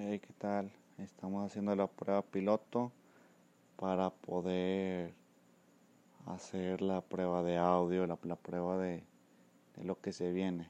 Hey, ¿qué tal? Estamos haciendo la prueba piloto para poder hacer la prueba de audio, la, prueba de, de, lo que se viene.